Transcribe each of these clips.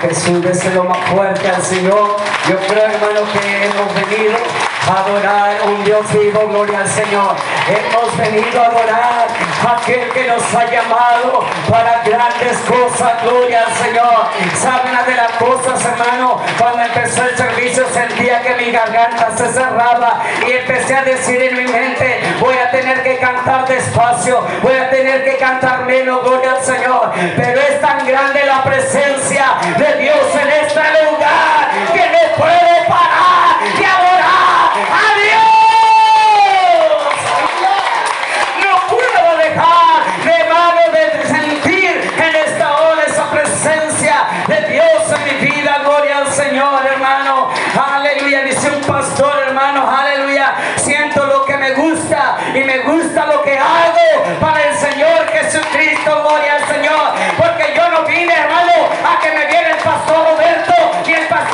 Jesús, déselo más fuerte al Señor. Yo creo, hermano, que hemos venido adorar un Dios vivo, gloria al Señor. Hemos venido a adorar a aquel que nos ha llamado para grandes cosas, gloria al Señor. ¿Saben una de las cosas, hermano? Cuando empezó el servicio sentía que mi garganta se cerraba y empecé a decir en mi mente, voy a tener que cantar despacio, voy a tener que cantar menos, gloria al Señor. Pero es tan grande la presencia de Dios en este lugar que no puedo parar para el Señor Jesucristo. Gloria al Señor. Porque yo no vine, hermano, a que me viera el pastor Roberto y el pastor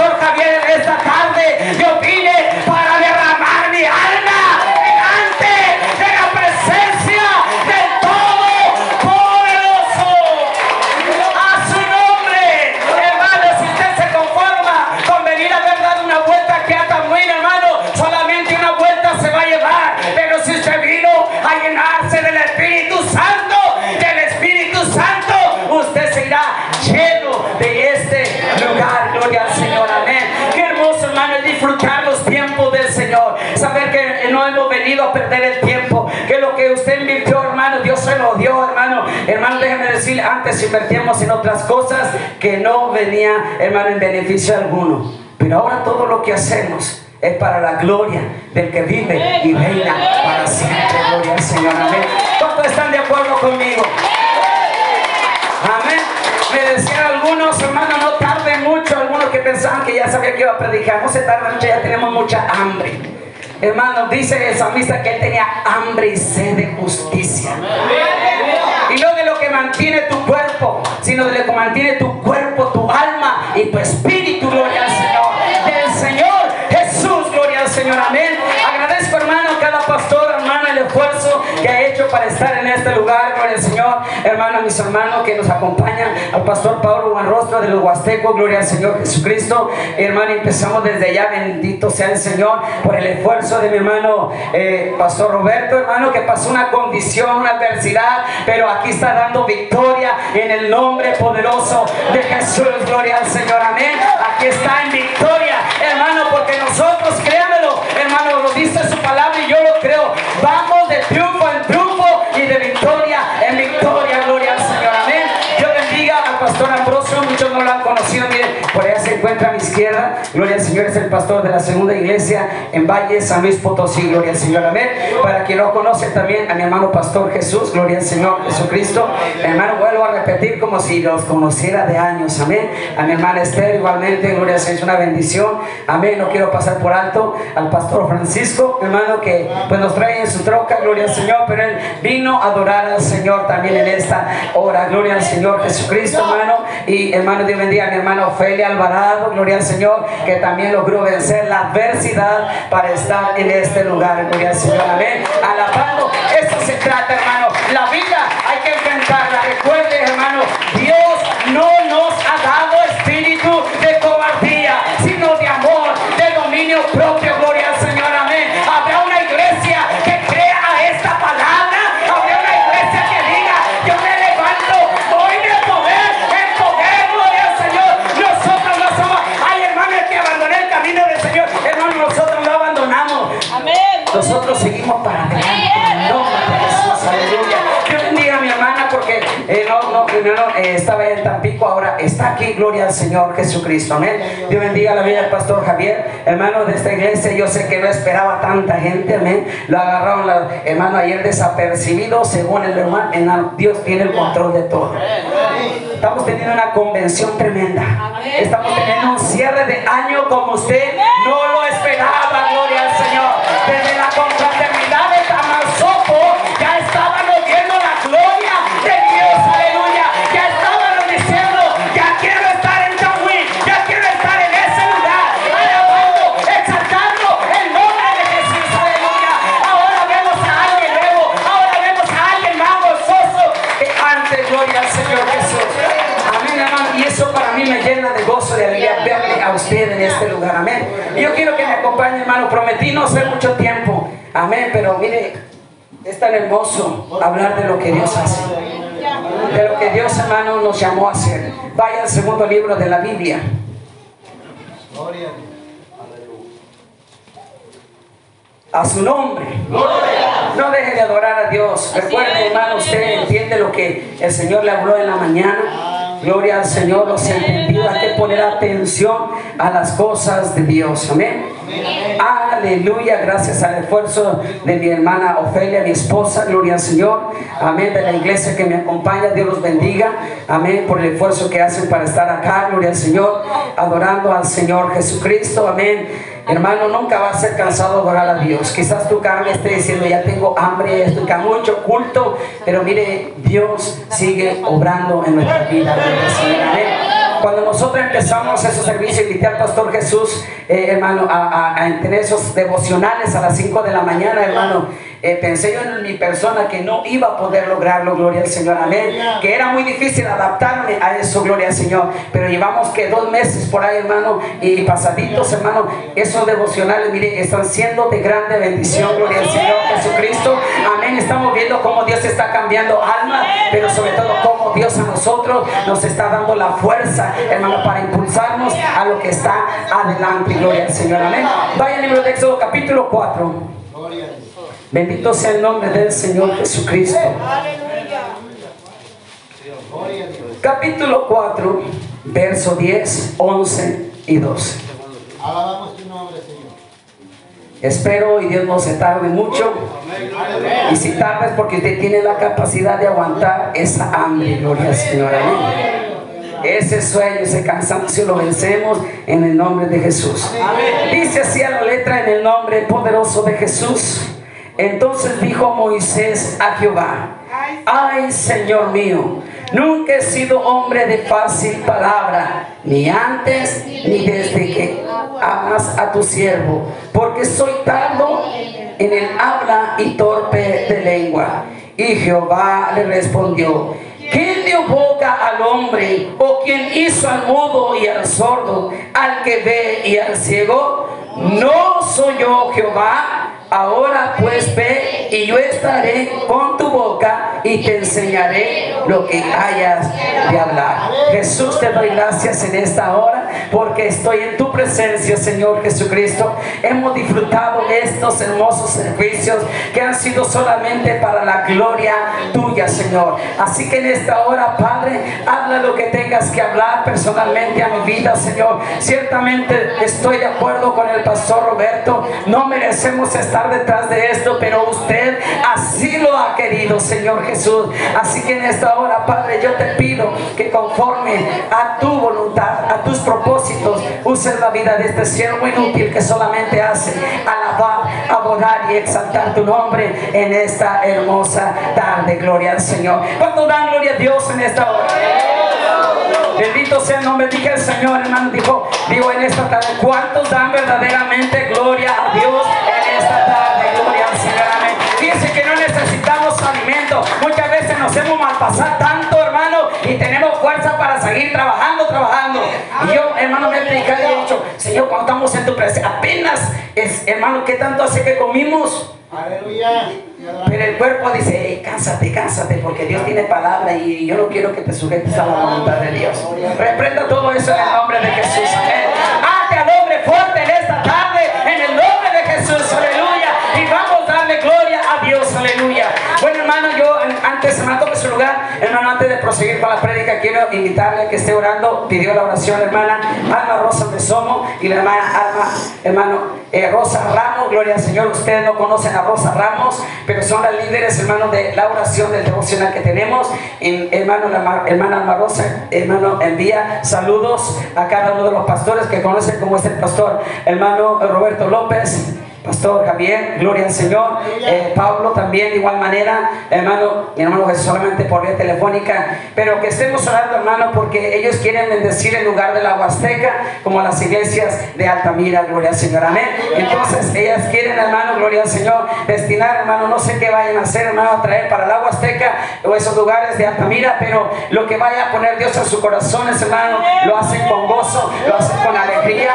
invertíamos en otras cosas que no venía, hermano, en beneficio alguno. Pero ahora todo lo que hacemos es para la gloria del que vive y reina para siempre. Gloria al Señor, amén. ¿Cuántos están de acuerdo conmigo? Amén. Me decían algunos, hermanos, no tarde mucho. Algunos que pensaban que ya sabía que iba a predicar. No se tarda mucho, ya tenemos mucha hambre. Hermano, dice el salmista que él tenía hambre y sed de justicia. Y no de lo que mantiene tu cuerpo, sino que mantiene tu cuerpo, tu alma y tu espíritu. Para estar en este lugar. Gloria al Señor. Hermano, a mis hermanos que nos acompañan, al pastor Pablo Buenrostro de los Huastecos. Gloria al Señor Jesucristo. Hermano, empezamos desde allá. Bendito sea el Señor por el esfuerzo de mi hermano, eh, pastor Roberto, hermano, que pasó una condición, una adversidad, pero aquí está dando victoria en el nombre poderoso de Jesús. Gloria al Señor. Amén. Aquí está en victoria, hermano, porque nosotros, créanmelo, hermano, lo encuentra izquierda. Gloria al Señor. Es el pastor de la segunda iglesia en Valle San Luis Potosí. Gloria al Señor. Amén. Para quien no conoce también a mi hermano pastor Jesús. Gloria al Señor Jesucristo. Hermano, vuelvo a repetir como si los conociera de años. Amén. A mi hermana Esther igualmente. Gloria al Señor. Es una bendición. Amén. No quiero pasar por alto al pastor Francisco, hermano, que pues nos trae en su troca. Gloria al Señor. Pero él vino a adorar al Señor también en esta hora. Gloria al Señor Jesucristo, hermano. Y hermano, Dios bendiga a mi hermano Ofelia Alvarado. Gloria al Señor, que también logró vencer la adversidad para estar en este lugar. Gloria Señor. Amén. Alabando. Eso se trata, hermano. La vida al Señor Jesucristo. Amén. Dios bendiga la vida del pastor Javier, hermano de esta iglesia. Yo sé que no esperaba tanta gente, amén. Lo agarraron, la- hermano, ayer desapercibido, según el hermano. en- Dios tiene el control de todo. Estamos teniendo una convención tremenda. Estamos teniendo un cierre de año como usted no lo esperaba, gloria al Señor. Hermano. Prometí no hacer mucho tiempo. Amén. Pero mire, es tan hermoso hablar de lo que Dios hace. De lo que Dios, hermano, nos llamó a hacer. Vaya al segundo libro de la Biblia. A su nombre. No deje de adorar a Dios. Recuerde, hermano, usted entiende lo que el Señor le habló en la mañana. Gloria al Señor, los entendidos. Hay que poner atención a las cosas de Dios. Amén. Aleluya, gracias al esfuerzo de mi hermana Ofelia, mi esposa, gloria al Señor. Amén, de la iglesia que me acompaña, Dios los bendiga. Amén, por el esfuerzo que hacen para estar acá, gloria al Señor, adorando al Señor Jesucristo. Amén. Hermano, nunca va a ser cansado adorar a Dios. Quizás tu carne esté diciendo, ya tengo hambre, estoy mucho culto, pero mire, Dios sigue obrando en nuestra vida. Cuando nosotros empezamos ese servicio, invité al pastor Jesús, eh, hermano, a, a, esos devocionales a las 5 de la mañana, hermano. Eh, pensé yo en mi persona que no iba a poder lograrlo, gloria al Señor, amén. Que era muy difícil adaptarme a eso, gloria al Señor. Pero llevamos que dos meses por ahí, hermano, y pasaditos, hermano, esos devocionales, mire, están siendo de grande bendición, gloria al Señor Jesucristo. Amén. Estamos viendo cómo Dios está cambiando alma, pero sobre todo cómo Dios a nosotros nos está dando la fuerza, hermano, para impulsarnos a lo que está adelante, gloria al Señor, amén. Vaya al libro de Éxodo capítulo 4. Bendito sea el nombre del Señor Jesucristo. Capítulo 4, verso 10, 11 y 12. Alabamos tu nombre, Señor. Espero y Dios no se tarde mucho. Y si tarda es porque usted tiene la capacidad de aguantar esa hambre, gloria al Señor. Ese sueño, ese cansancio lo vencemos en el nombre de Jesús. Dice así a la letra en el nombre poderoso de Jesús. Entonces dijo Moisés a Jehová, ay Señor mío, nunca he sido hombre de fácil palabra, ni antes ni desde que amas a tu siervo, porque soy tardo en el habla y torpe de lengua. Y Jehová le respondió, ¿Quién dio boca al hombre? ¿O quién hizo al mudo y al sordo, al que ve y al ciego? No soy yo Jehová. Ahora pues ve y yo estaré con tu boca y te enseñaré lo que hayas de hablar. Jesús te doy gracias en esta hora porque estoy en tu presencia, Señor Jesucristo. Hemos disfrutado estos hermosos servicios que han sido solamente para la gloria tuya, Señor. Así que en esta hora, Padre, habla lo que tengas que hablar personalmente a mi vida, Señor. Ciertamente estoy de acuerdo con el pastor Roberto. No merecemos estar detrás de esto, pero usted así lo ha querido, Señor Jesús. Así que en esta hora, Padre, yo te pido que conforme a tu voluntad, a tus propósitos, uses la vida de este siervo inútil que solamente hace alabar, adorar y exaltar tu nombre en esta hermosa tarde. Gloria al Señor. ¿Cuánto dan gloria a Dios en esta hora? Bendito sea el nombre, dije el Señor, hermano, dijo, digo en esta tarde, ¿cuántos dan verdaderamente gloria a Dios muchas veces nos hemos malpasado tanto, hermano, y tenemos fuerza para seguir trabajando, trabajando. Y yo, hermano, me he explicado y he dicho, Señor, cuando estamos en tu presencia, apenas es, hermano, ¿qué tanto hace que comimos? Aleluya. Pero el cuerpo dice, hey, cánsate, cánsate, porque Dios tiene palabra y yo no quiero que te sujetes a la voluntad de Dios. Reprenda todo eso en el nombre de Jesús. Amén. Hazte al hombre fuerte en esta tarde, en el nombre de Jesús. Aleluya. Hermano, yo antes, hermano, tome su lugar. Hermano, antes de proseguir con la prédica, quiero invitarle a que esté orando. Pidió la oración, hermana Alma Rosa de Somo y la hermana Alma, hermano eh, Rosa Ramos. Gloria al Señor. Ustedes no conocen a Rosa Ramos, pero son las líderes, hermano, de la oración del devocional que tenemos. En, hermano, la hermana Alma Rosa, hermano, envía saludos a cada uno de los pastores que conocen como es el pastor, hermano Roberto López. Pastor Javier, gloria al Señor. Eh, Pablo también de igual manera, hermano, mi hermano solamente por vía telefónica, pero que estemos orando, hermano, porque ellos quieren bendecir el lugar de la Huasteca, como las iglesias de Altamira, gloria al Señor, amén. Entonces, ellas quieren, hermano, gloria al Señor, destinar, hermano, no sé qué vayan a hacer, hermano, a traer para la Huasteca o esos lugares de Altamira, pero lo que vaya a poner Dios en su corazón, hermano, lo hacen con gozo, lo hacen con alegría.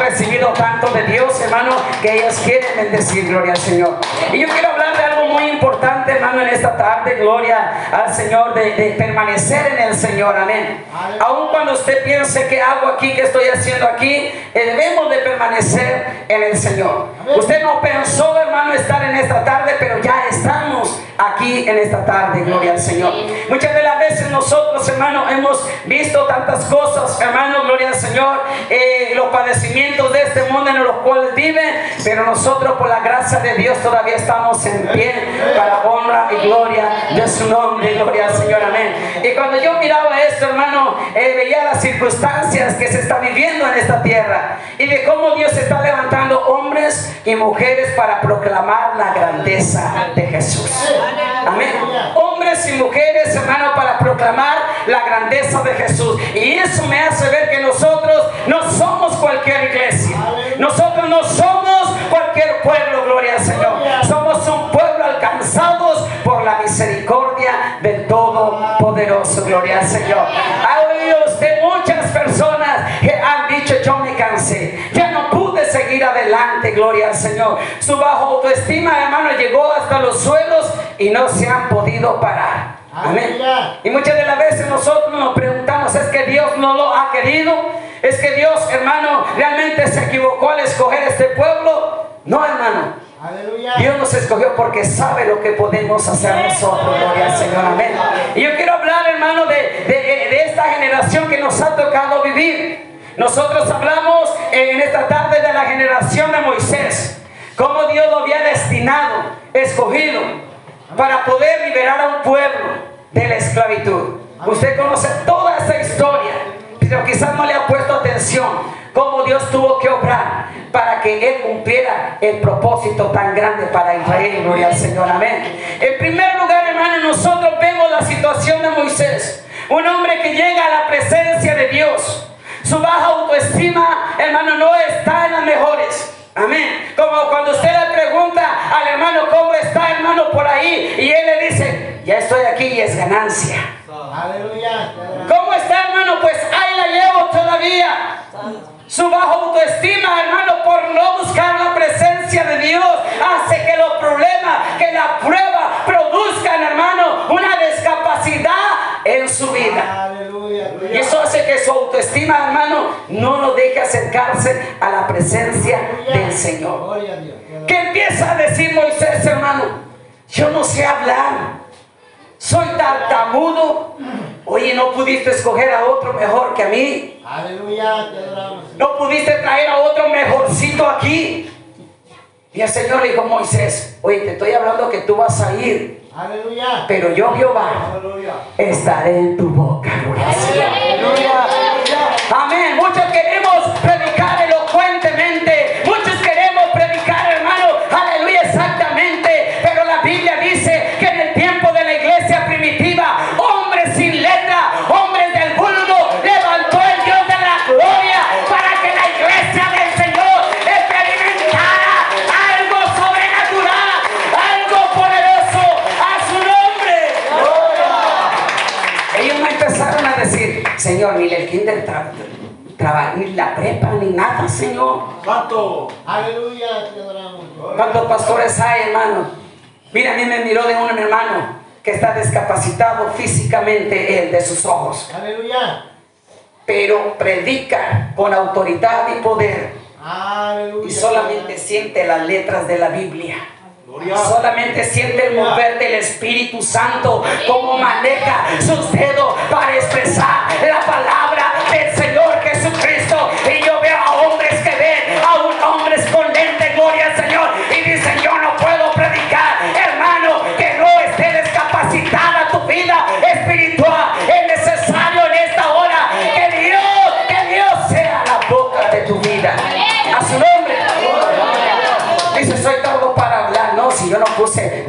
Recibido tanto de Dios, hermano, que ellas quieren bendecir, gloria al Señor. Y yo quiero hablar de algo muy importante, hermano, en esta tarde, gloria al Señor, de, permanecer en el Señor, amén. Aun cuando usted piense que hago aquí, que estoy haciendo aquí, eh, debemos de permanecer en el Señor. Usted no pensó, hermano, estar en esta tarde, pero ya estamos aquí en esta tarde, gloria al Señor. Muchas de las veces nosotros, hermano, hemos visto tantas cosas, hermano, gloria al Señor, eh, los padecimientos de este mundo en los cuales vive, pero nosotros por la gracia de Dios todavía estamos en pie para honra y gloria de su nombre, gloria al Señor, amén. Y cuando yo miraba esto, hermano, eh, veía las circunstancias que se están viviendo en esta tierra y de cómo Dios está levantando hombres y mujeres para proclamar la grandeza de Jesús. Amén. Hombres y mujeres, hermano, para proclamar la grandeza de Jesús. Y eso me hace ver que nosotros gloria al Señor. Su bajo autoestima, hermano, llegó hasta los suelos y no se han podido parar. Amén. Y muchas de las veces nosotros nos preguntamos, ¿es que Dios no lo ha querido? ¿Es que Dios, hermano, realmente se equivocó al escoger este pueblo? No, hermano. Dios nos escogió porque sabe lo que podemos hacer nosotros, gloria al Señor, amén. Y yo quiero hablar, hermano, de, de esta generación que nos ha tocado vivir. Nosotros hablamos en esta tarde de la generación de Moisés, cómo Dios lo había destinado, escogido, para poder liberar a un pueblo de la esclavitud. Usted conoce toda esa historia, pero quizás no le ha puesto atención cómo Dios tuvo que obrar para que Él cumpliera el propósito tan grande para Israel. Gloria al Señor, amén. En primer lugar, hermano, nosotros vemos la situación de Moisés. Un hombre que llega a la presencia de Dios. Su baja hermano, no está en las mejores. Amén. Como cuando usted le pregunta al hermano cómo está, hermano, por ahí, y él le dice, ya estoy aquí y es ganancia. Aleluya. ¿Cómo está, hermano? Pues ahí la llevo todavía. Su baja autoestima, hermano, por no buscar la presencia de Dios, hace que los problemas, que la prueba produzcan, hermano, una discapacidad en su vida. Y eso hace que su autoestima, hermano, no lo deje acercarse a la presencia del Señor. ¿Qué empieza a decir Moisés, hermano? Yo no sé hablar. Soy tartamudo. Oye, no pudiste escoger a otro mejor que a mí. Aleluya. No pudiste traer a otro mejorcito aquí. Y el Señor le dijo Moisés, oye, te estoy hablando que tú vas a ir. Pero yo, Jehová, estaré en tu boca. Aleluya. ¿Cuánto? Aleluya, ¿Cuántos pastores hay, hermano? Mira, a mí me miró de un hermano que está discapacitado físicamente él de sus ojos. Aleluya. Pero predica con autoridad y poder. Aleluya. Y solamente siente las letras de la Biblia. Solamente siente el mover del Espíritu Santo, como maneja sus dedos para expresar la palabra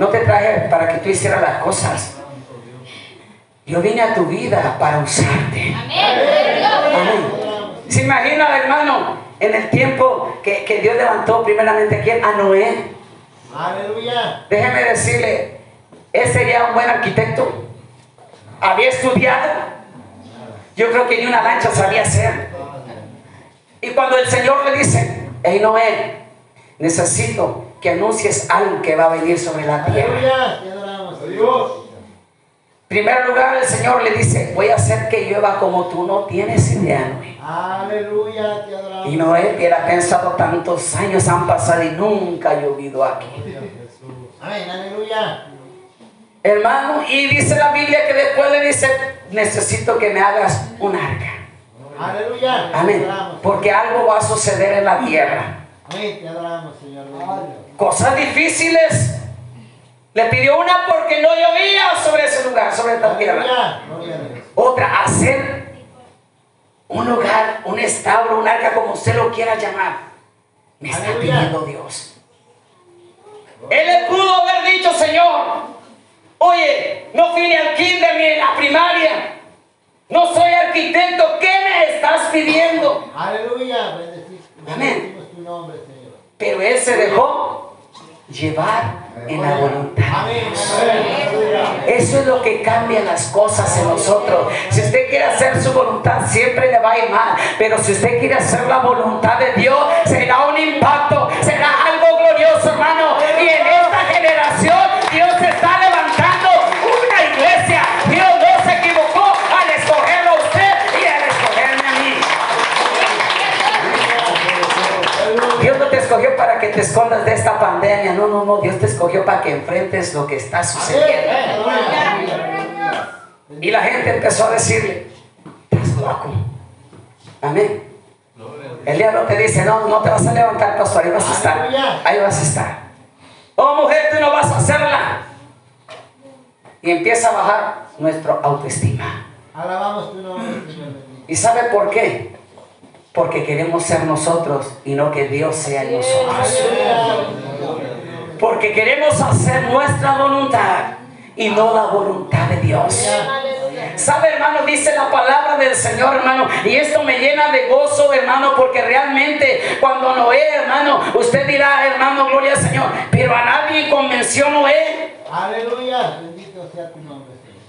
no te traje para que tú hicieras las cosas. Yo vine a tu vida para usarte. Amén. ¿Se imagina, hermano, en el tiempo que, que Dios levantó primeramente a quién? A Noé. Aleluya. Déjeme decirle, él sería un buen arquitecto. Había estudiado. Yo creo que ni una lancha sabía hacer. Y cuando el Señor le dice, hey Noé, necesito que anuncies algo que va a venir sobre la tierra. Aleluya, te adoramos. Dios. En primer lugar, el Señor le dice, voy a hacer que llueva como tú no tienes idea, Noé. Aleluya, te adoramos. Y Noé hubiera pensado tantos años han pasado y nunca ha llovido aquí. Amén, aleluya. Hermano, y dice la Biblia que después le dice, necesito que me hagas un arca. Aleluya. Amén. Porque algo va a suceder en la tierra. Amén, te adoramos, Señor. Cosas difíciles. Le pidió una porque no llovía sobre ese lugar, sobre esta tierra. A. Otra, hacer un lugar, un establo, un arca, como usted lo quiera llamar. Me está pidiendo Dios. Él le pudo haber dicho, Señor, oye, no fui ni al kinder ni en la primaria. No soy arquitecto, ¿qué me estás pidiendo? Aleluya. Amén. Pero él se dejó llevar en la voluntad. Eso es lo que cambia las cosas en nosotros. Si usted quiere hacer su voluntad, siempre le va a ir mal. Pero si usted quiere hacer la voluntad de Dios, será un impacto, será algo glorioso, hermano. Que te escondas de esta pandemia. No, no, no. Dios te escogió para que enfrentes lo que está sucediendo. Y la gente empezó a decirle, estás loco. Amén. El diablo te dice, no, no te vas a levantar, pastor, ahí vas a estar. Ahí vas a estar. Oh, mujer, tú no vas a hacerla. Y empieza a bajar nuestra autoestima. Alabamos tu nombre, Señor. ¿Y sabe por qué? Porque queremos ser nosotros y no que Dios sea en nosotros. Porque queremos hacer nuestra voluntad y no la voluntad de Dios. ¿Sabe, hermano? Dice la palabra del Señor, hermano. Y esto me llena de gozo, hermano, porque realmente cuando Noé, hermano, usted dirá, hermano, gloria al Señor. Pero a nadie convenció Noé. Aleluya. Bendito sea tu nombre, Señor.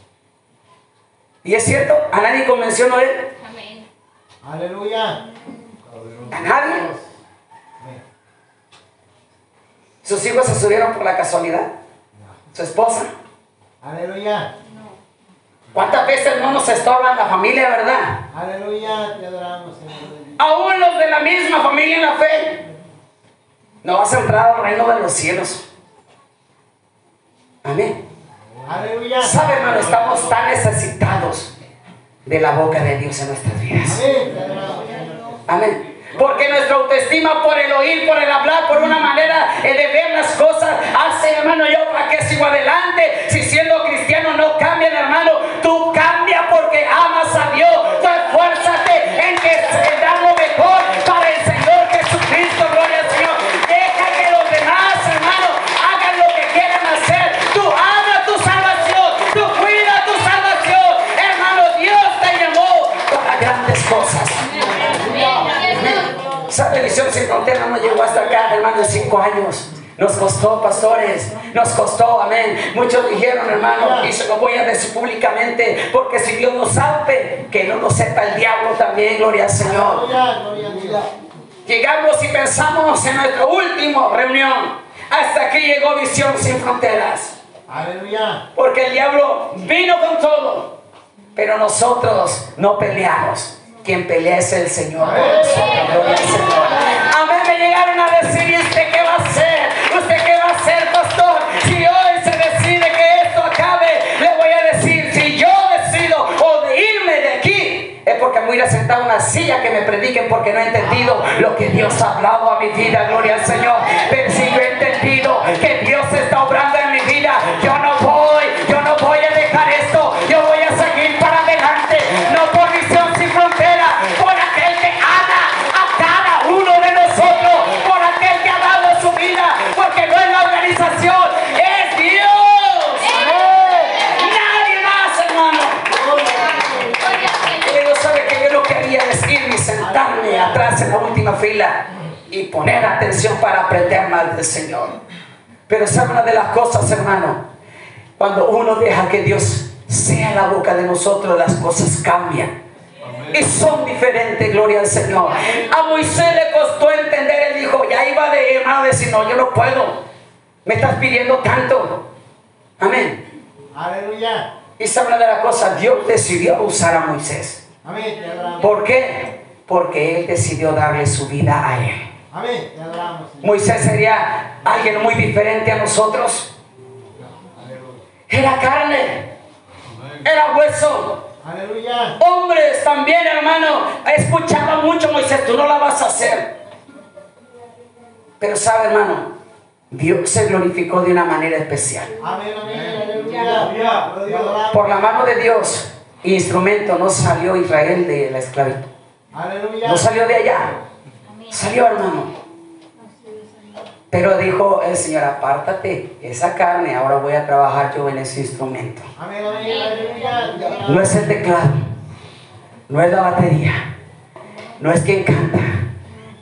Y es cierto, a nadie convenció Noé. Aleluya. A nadie. Sus hijos se subieron por la casualidad. Su esposa. Aleluya. ¿Cuántas veces, hermano, se estorban la familia, verdad? Aleluya. Te adoramos, Señor. Aún los de la misma familia en la fe. No vas a entrar al reino de los cielos. Amén. Aleluya. ¿Sabe, hermano? Estamos tan necesitados de la boca de Dios en nuestras vidas. Amén. Porque nuestra autoestima por el oír, por el hablar, por una manera eh, de ver las cosas, hace, hermano, yo para que sigo adelante. Si siendo cristiano no cambian, hermano, Esa televisión sin frontera no llegó hasta acá, hermano, en cinco años. Nos costó, pastores, nos costó, amén. Muchos dijeron, hermano, y se lo voy a decir públicamente, porque si Dios no sabe, que no lo sepa el diablo también, gloria al Señor. Llegamos y pensamos en nuestra última reunión. Hasta aquí llegó Visión sin Fronteras. Aleluya. Porque el diablo vino con todo. Pero nosotros no peleamos. Quien pelea es el Señor. por nosotros. Gloria al Señor. Amén. Me llegaron a decir, ¿y usted qué va a hacer? ¿Usted qué va a hacer, pastor? Si hoy se decide que esto acabe, le voy a decir, si yo decido o de irme de aquí, es porque me voy a ir a sentar en una silla que me prediquen porque no he entendido lo que Dios ha hablado a mi vida, gloria al Señor. Pero si yo he entendido que Dios está obrando en mi vida, yo no voy, yo no voy a dejar atrás en la última fila y poner atención para aprender más del Señor. Pero sabe una de las cosas, hermano, cuando uno deja que Dios sea la boca de nosotros, las cosas cambian. Y son diferentes, gloria al Señor. A Moisés le costó entender, él dijo, no, yo no puedo. Me estás pidiendo tanto. Amén. Aleluya. Y sabe de la cosa, Dios decidió usar a Moisés. Amén. ¿Por qué? Porque Él decidió darle su vida a Él. Amén. Moisés sería alguien muy diferente a nosotros. Era carne, era hueso. Aleluya. Hombres también, hermano, escuchaba mucho Moisés, tú no la vas a hacer. Pero sabe, hermano, Dios se glorificó de una manera especial. Amén. Amén. Aleluya. Por la mano de Dios, instrumento, no salió Israel de la esclavitud. Aleluya. No salió de allá. Salió, hermano. Pero dijo el Señor, apártate, esa carne, ahora voy a trabajar yo en ese instrumento. Amén. Amén. Aleluya. Te adoramos. No es el teclado, no es la batería, no es quien canta,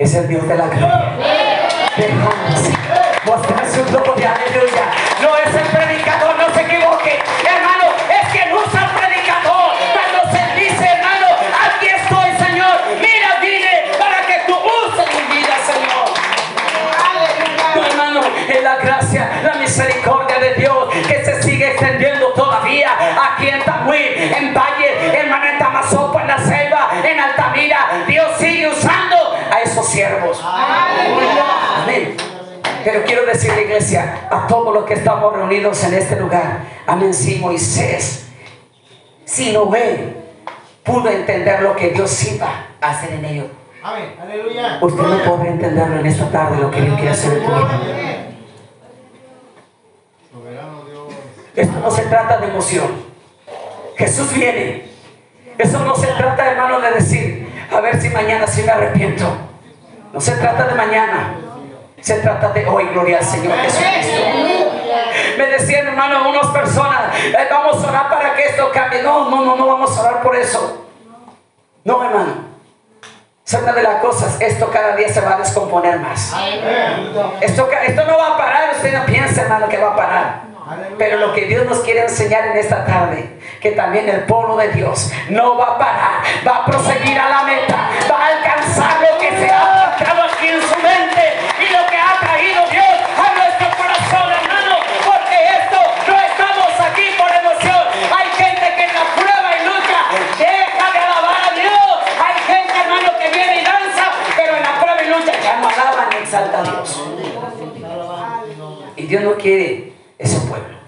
es el Dios de la gloria. Déjame mostrar su gloria, aleluya. No es el siervos. Amén. Pero quiero decirle, iglesia, a todos los que estamos reunidos en este lugar, amén, si Moisés, si Noé pudo entender lo que Dios iba a hacer en ellos, Amén. Aleluya. usted no podrá entenderlo en esta tarde lo que Dios quiere hacer en tu vida. Esto no se trata de emoción. Jesús viene. Eso no se trata, hermano, de decir, a ver si mañana sí me arrepiento. No se trata de mañana. Se trata de hoy, gloria al Señor Jesucristo. Me decían, hermano, unas personas, "Eh, vamos a orar para que esto cambie. No, no, no, no vamos a orar por eso. No, hermano. Es una de las cosas, esto cada día se va a descomponer más. Esto, esto no va a parar, usted no piensa, hermano, que va a parar. Pero lo que Dios nos quiere enseñar en esta tarde, que también el pueblo de Dios no va a parar, va a proseguir a la meta, exalta a Dios. Y Dios no quiere ese pueblo.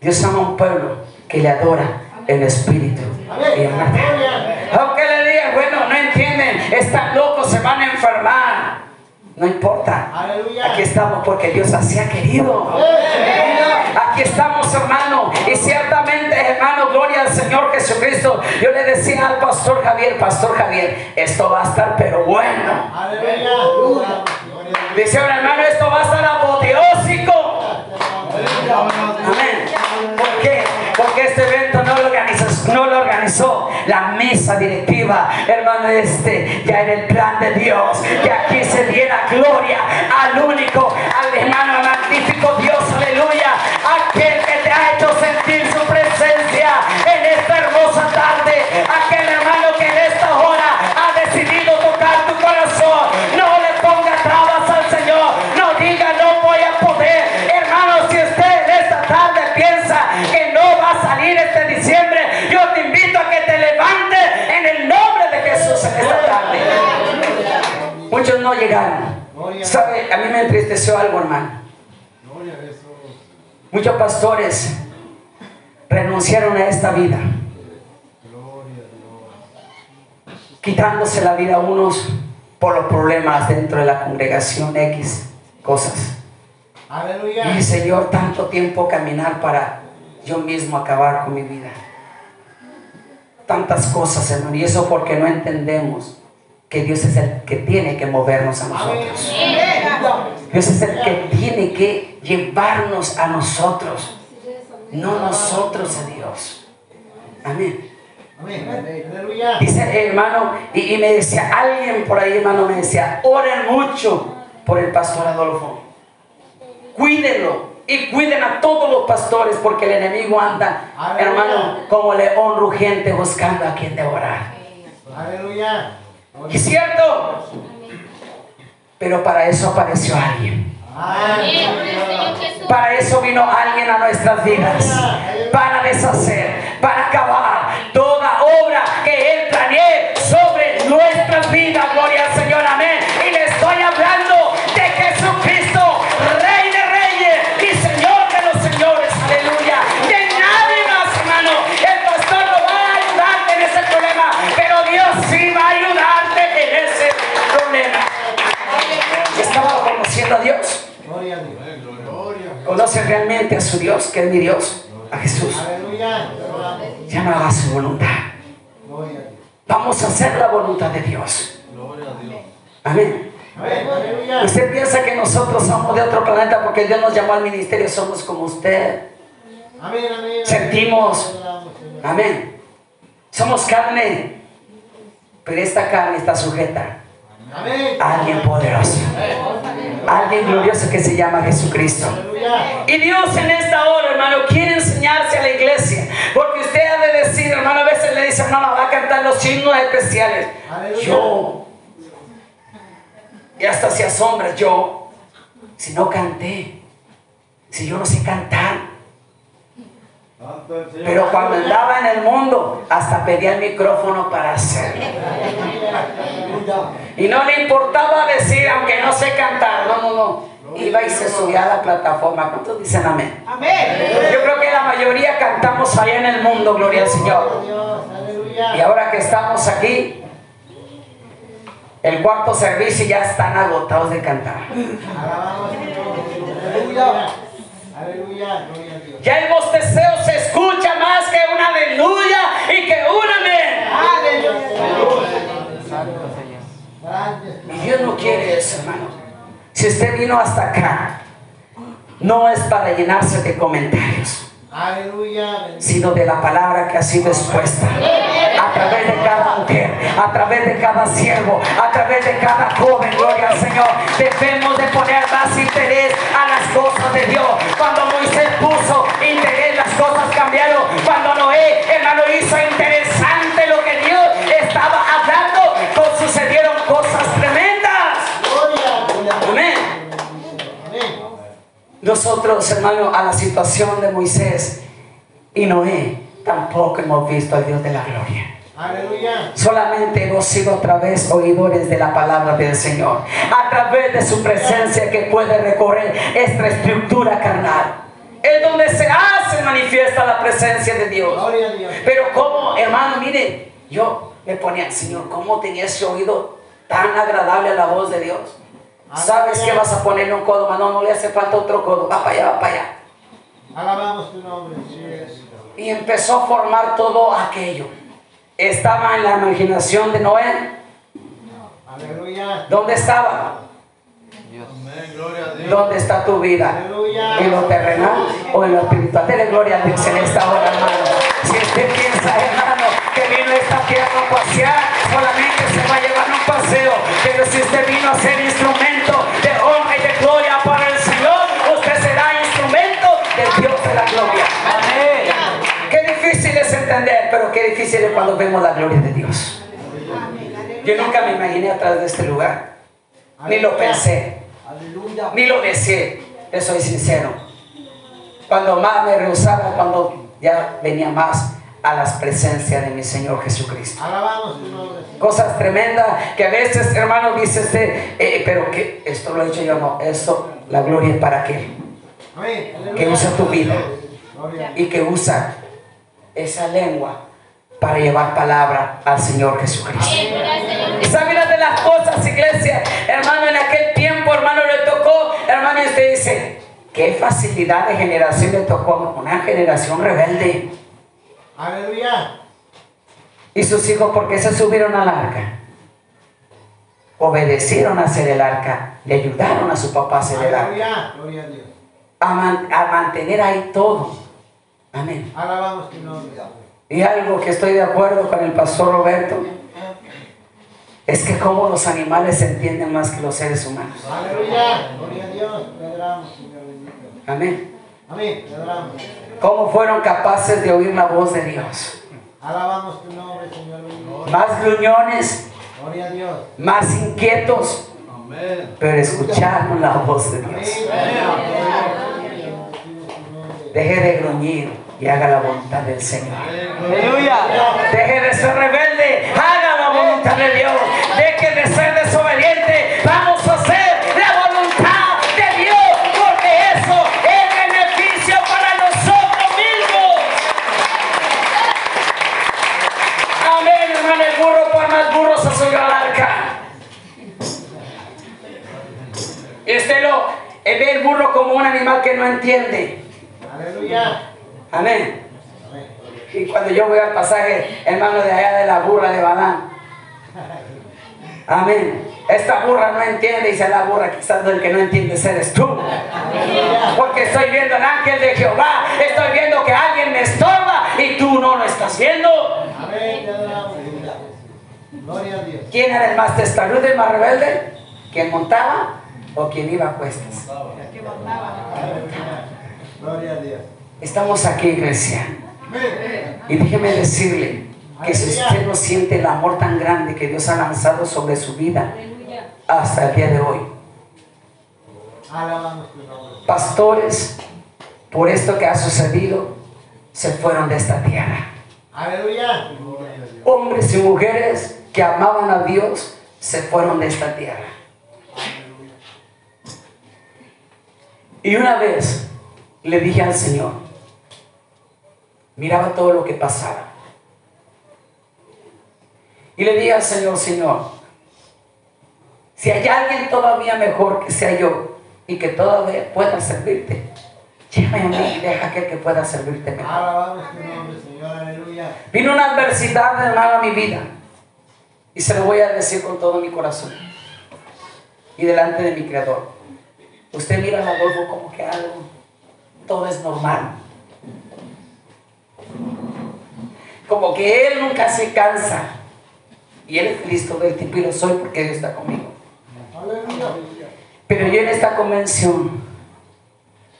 Dios ama un pueblo que le adora en espíritu y en. Aunque le digan, bueno, no entienden, están locos, se van a enfermar. No importa. Aquí estamos porque Dios así ha querido. Aquí estamos, hermano. Y ciertamente, hermano, gloria al Señor Jesucristo. Yo le decía al pastor Javier, pastor Javier, esto va a estar pero bueno. Aleluya. Dice un hermano, esto va a estar apoteósico. Amén. ¿Por qué? Porque este evento no lo organizó, no lo organizó la mesa directiva, hermano, este ya era el plan de Dios, que aquí se diera gloria al único, al hermano magnífico Dios, aleluya, aquel Llegaron. ¿Sabe? A mí me entristeció algo, hermano. Muchos pastores renunciaron a esta vida, quitándose la vida a unos por los problemas dentro de la congregación X, cosas. Y Señor, tanto tiempo caminar para yo mismo acabar con mi vida. Tantas cosas, hermano, y eso porque no entendemos que Dios es el que tiene que movernos a nosotros. Dios es el que tiene que llevarnos a nosotros, no nosotros a Dios. Amén. Dice hermano, y, y me decía, alguien por ahí, hermano, me decía, oren mucho por el pastor Adolfo. Cuídenlo y cuiden a todos los pastores porque el enemigo anda, Aleluya. hermano, como león rugiente buscando a quien devorar. Aleluya. Es cierto, pero para eso apareció alguien. Para eso vino alguien a nuestras vidas. Para deshacer, para acabar toda obra que Él planee sobre nuestras vidas. Gloria al Señor, Conoce realmente a su Dios, que es mi Dios, a Jesús. No haga su voluntad. A. Vamos a hacer la voluntad de Dios. A. Amén. Usted piensa que nosotros somos de otro planeta porque Dios nos llamó al ministerio, somos como usted. Sentimos. Amén. Somos carne, pero esta carne está sujeta a alguien poderoso, a alguien glorioso que se llama Jesucristo. Y Dios en esta hora, hermano, quiere enseñarse a la iglesia. Porque usted ha de decir, hermano, a veces le dice, hermano, va a cantar los himnos especiales. Aleluya. Yo, y hasta se asombra, yo, si no canté, si yo no sé cantar. Pero cuando andaba en el mundo, hasta pedía el micrófono para hacerlo. Y no le importaba decir, aunque no sé cantar, no, no, no. Iba y se subía a la plataforma. ¿Cuántos dicen amén? Yo creo que la mayoría cantamos allá en el mundo, gloria al Señor. Aleluya. Y ahora que estamos aquí, el cuarto servicio ya están agotados de cantar. Aleluya. Aleluya. Gloria a Dios. Ya el bosteceo se escucha más que un aleluya y que un amén. Gracias. Y Dios no quiere eso, hermano. Si usted vino hasta acá, no es para llenarse de comentarios, sino de la palabra que ha sido expuesta. A través de cada mujer, a través de cada siervo, a través de cada joven, gloria al Señor. Debemos de poner más interés a las cosas de Dios. Cuando Moisés puso interés, las cosas cambiaron. Cuando Noé, hermano, hizo interesante lo que Dios estaba hablando, pues sucedieron cosas tremendas. Gloria. Gloria. Amén. Amén. Nosotros, hermano, a la situación de Moisés y Noé, tampoco hemos visto al Dios de la gloria. Aleluya. Solamente hemos sido otra vez oidores de la palabra del Señor. A través de su presencia que puede recorrer esta estructura carnal. Es donde se hace manifiesta la presencia de Dios. Gloria a Dios. Pero como, hermano, mire, yo me ponía, Señor, ¿cómo tenía ese oído tan agradable a la voz de Dios? ¿Sabes que vas a ponerle un codo? No, no le hace falta otro codo. Va para allá, va para allá. Alabamos tu nombre. Y empezó a formar todo aquello. Estaba en la imaginación de Noé. Aleluya. ¿Dónde estaba? Amén. Gloria a Dios. ¿Dónde está tu vida? Aleluya. ¿En lo terrenal o en lo espiritual? Dele gloria a Dios en esta hora, hermano. Si usted piensa, hermano, que vino esta tierra a pasear, solamente se va a llevar un paseo. Pero si usted vino a ser instrumento cuando vemos la gloria de Dios. Yo nunca me imaginé atrás de este lugar, ni lo pensé. Ni lo deseé, te soy sincero. Cuando más me rehusaba, cuando ya venía más a las presencias de mi Señor Jesucristo. Cosas tremendas que a veces, hermano, dice usted, eh, pero que esto lo he hecho yo, no, esto, la gloria es para que usa tu vida y que usa esa lengua para llevar palabra al Señor Jesucristo. Una de las cosas, iglesia, hermano, en aquel tiempo, hermano, le tocó, hermano, y usted dice, qué facilidad de generación le tocó, una generación rebelde. Aleluya. Y sus hijos, ¿por qué se subieron al arca? Obedecieron a hacer el arca, le ayudaron a su papá a hacer el arca, Aleluya. Gloria a Dios. a, man- a mantener ahí todo. Amén. Alabamos tu nombre. Y algo que estoy de acuerdo con el pastor Roberto, es que como los animales se entienden más que los seres humanos. Aleluya. Gloria a Dios. Amén. Amén. ¿Cómo fueron capaces de oír la voz de Dios? Alabamos tu nombre, Señor bendito. Más gruñones, Gloria a Dios. más inquietos, Amén. pero escuchamos la voz de Dios. Deje de gruñir y haga la voluntad del Señor. Aleluya. Deje de ser rebelde, haga la voluntad de Dios. Deje de ser desobediente, vamos a hacer la voluntad de Dios, porque eso es beneficio para nosotros mismos. Amén, hermano, el burro por más burro se subió al arca. Y usted lo eh, ve el burro como un animal que no entiende. Aleluya. Amén. Y cuando yo voy al pasaje, hermano, de allá de la burra de Badán. Amén. Esta burra no entiende, dice la burra, quizás el que no entiende eres tú. Porque estoy viendo el ángel de Jehová, estoy viendo que alguien me estorba y tú no lo estás viendo. Amén. Gloria a Dios. ¿Quién era el más testarudo y más rebelde? ¿Quién montaba o quien iba a cuestas? Gloria a Dios. Estamos aquí, iglesia. Y déjeme decirle que si usted no siente el amor tan grande que Dios ha lanzado sobre su vida hasta el día de hoy, pastores, por esto que ha sucedido, se fueron de esta tierra. Aleluya. Hombres y mujeres que amaban a Dios se fueron de esta tierra. Y una vez le dije al Señor, miraba todo lo que pasaba. Y le dije al Señor, Señor, si hay alguien todavía mejor que sea yo y que todavía pueda servirte, llévame a mí y deja aquel que pueda servirte mejor. Alabamos tu nombre, Señor. Aleluya. Vino una adversidad hermano a mi vida y se lo voy a decir con todo mi corazón y delante de mi creador. Usted mira a Adolfo como que algo, todo es normal. Como que él nunca se cansa y él es Cristo del tipo y lo soy porque él está conmigo. Pero yo en esta convención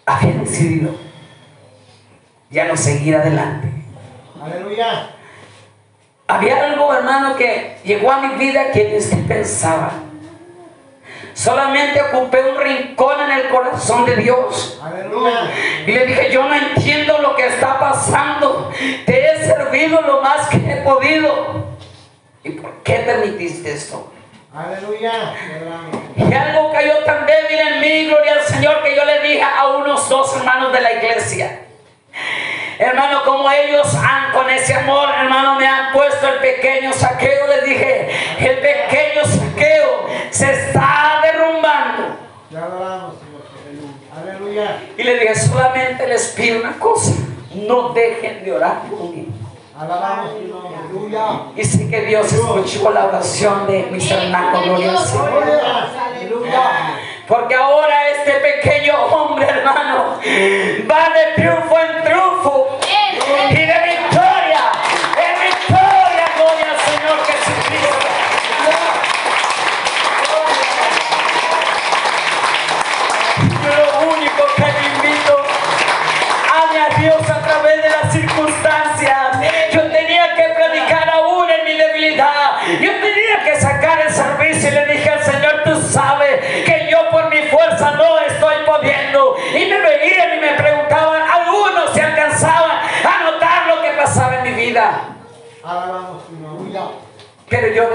había decidido ya no seguir adelante. Aleluya. Había algo, hermano, que llegó a mi vida que ni usted pensaba. Solamente ocupé un rincón en el corazón de Dios. Aleluya. Y le dije, yo no entiendo lo que está pasando. Te he servido lo más que he podido. ¿Y por qué permitiste esto? Aleluya. Y algo cayó tan débil en mí, gloria al Señor, que yo le dije a unos dos hermanos de la iglesia. Hermano, como ellos han con ese amor, hermano, me han puesto el pequeño saqueo. Les dije, el pequeño saqueo se está derrumbando. Te adoramos, Señor. Aleluya. Y le dije, solamente les pido una cosa. No dejen de orar por mí. Y sé que Dios escuchó la oración de mis hermanos, gloria al Señor. Porque ahora este pequeño hombre, hermano, va de triunfo en triunfo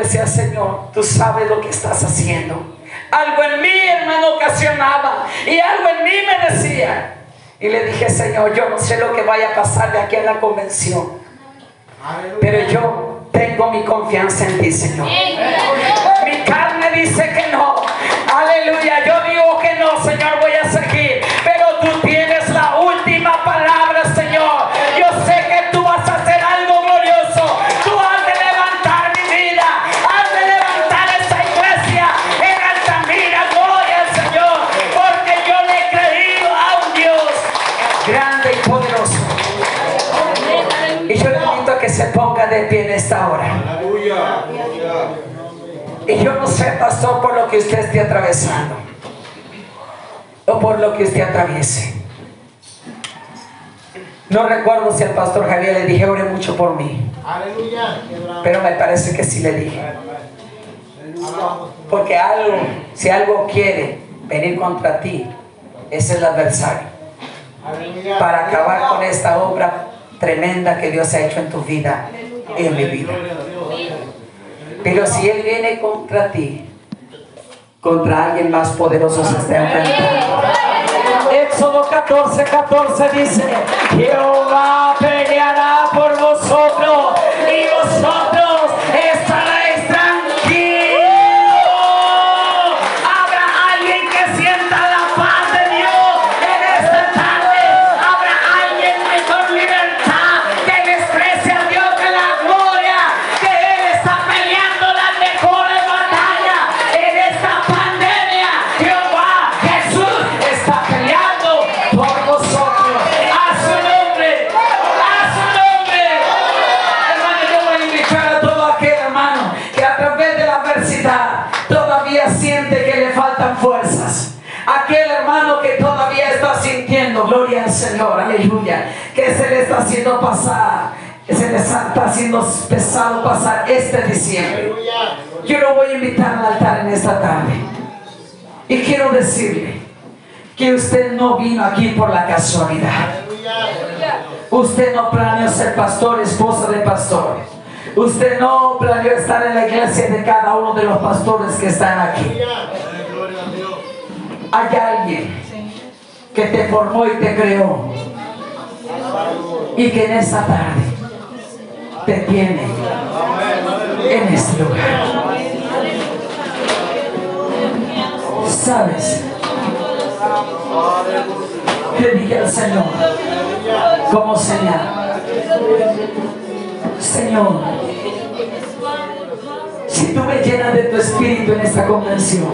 decía, Señor, tú sabes lo que estás haciendo. Algo en mí, hermano, ocasionaba. Y algo en mí me decía. Y le dije, Señor, yo no sé lo que vaya a pasar de aquí a la convención. Pero yo tengo mi confianza en ti, Señor. Mi carne dice que no. Aleluya. Yo Y yo no sé, pastor, por lo que usted esté atravesando. O por lo que usted atraviese. No recuerdo si al pastor Javier le dije, ore mucho por mí. Aleluya. Pero me parece que sí le dije. Porque algo, si algo quiere venir contra ti, ese es el adversario. Para acabar con esta obra tremenda que Dios ha hecho en tu vida y en mi vida. Pero si Él viene contra ti, contra alguien más poderoso se está enfrentando. Éxodo 14, 14 dice, Jehová peleará por vosotros gloria al Señor, aleluya, que se le está haciendo pasar, que se le está haciendo pesado pasar este diciembre. Yo lo voy a invitar al altar en esta tarde. Y quiero decirle que usted no vino aquí por la casualidad. Usted no planeó ser pastor, esposa de pastor. Usted no planeó estar en la iglesia de cada uno de los pastores que están aquí. Hay alguien que te formó y te creó y que en esta tarde te tiene en este lugar. ¿Sabes? Le dije al Señor como señal. Señor, si tú me llenas de tu espíritu en esta convención,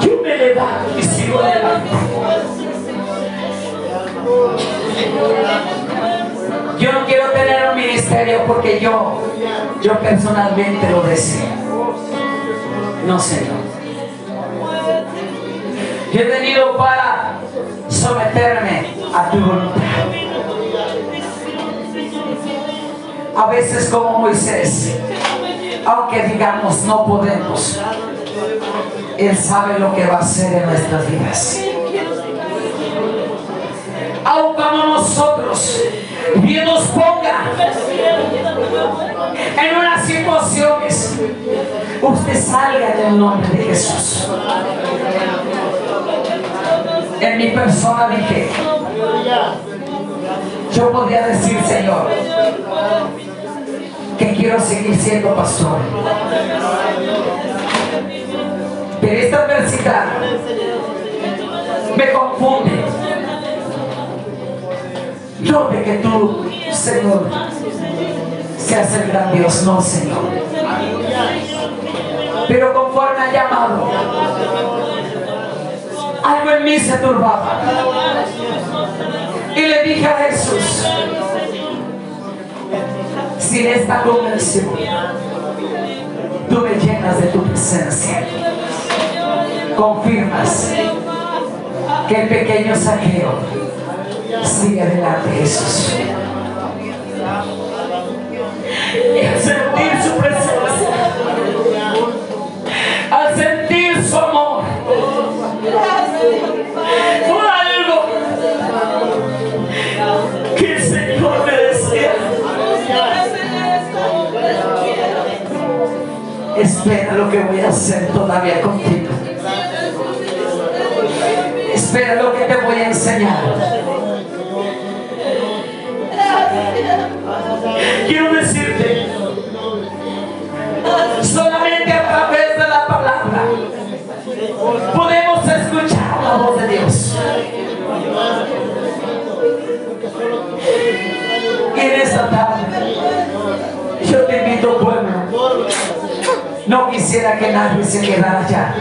yo me levanto y sigo adelante. Yo no quiero tener un ministerio porque yo, yo personalmente lo deseo. No, Señor. Yo he venido para someterme a tu voluntad. A veces como Moisés, aunque digamos no podemos, Él sabe lo que va a hacer en nuestras vidas. Aun cuando nosotros Dios nos ponga en unas situaciones, usted salga en el nombre de Jesús. En mi persona dije, yo podría decir, Señor, que quiero seguir siendo pastor. Pero esta adversidad me confunde. Yo de que tú, Señor, seas el gran Dios, no, Señor. Pero conforme al llamado, algo en mí se turbaba. Y le dije a Jesús, sin esta convención, tú me llenas de tu presencia. Confirmas que el pequeño saqueo sigue adelante, Jesús. Y al sentir su presencia, al Espera lo que voy a hacer todavía contigo. Espera lo que te voy a enseñar. Quiero decirte, solamente a través de la palabra podemos escuchar la voz de Dios. Y en esta tarde, yo te invito, pueblo, no quisiera que nadie se quedara allá.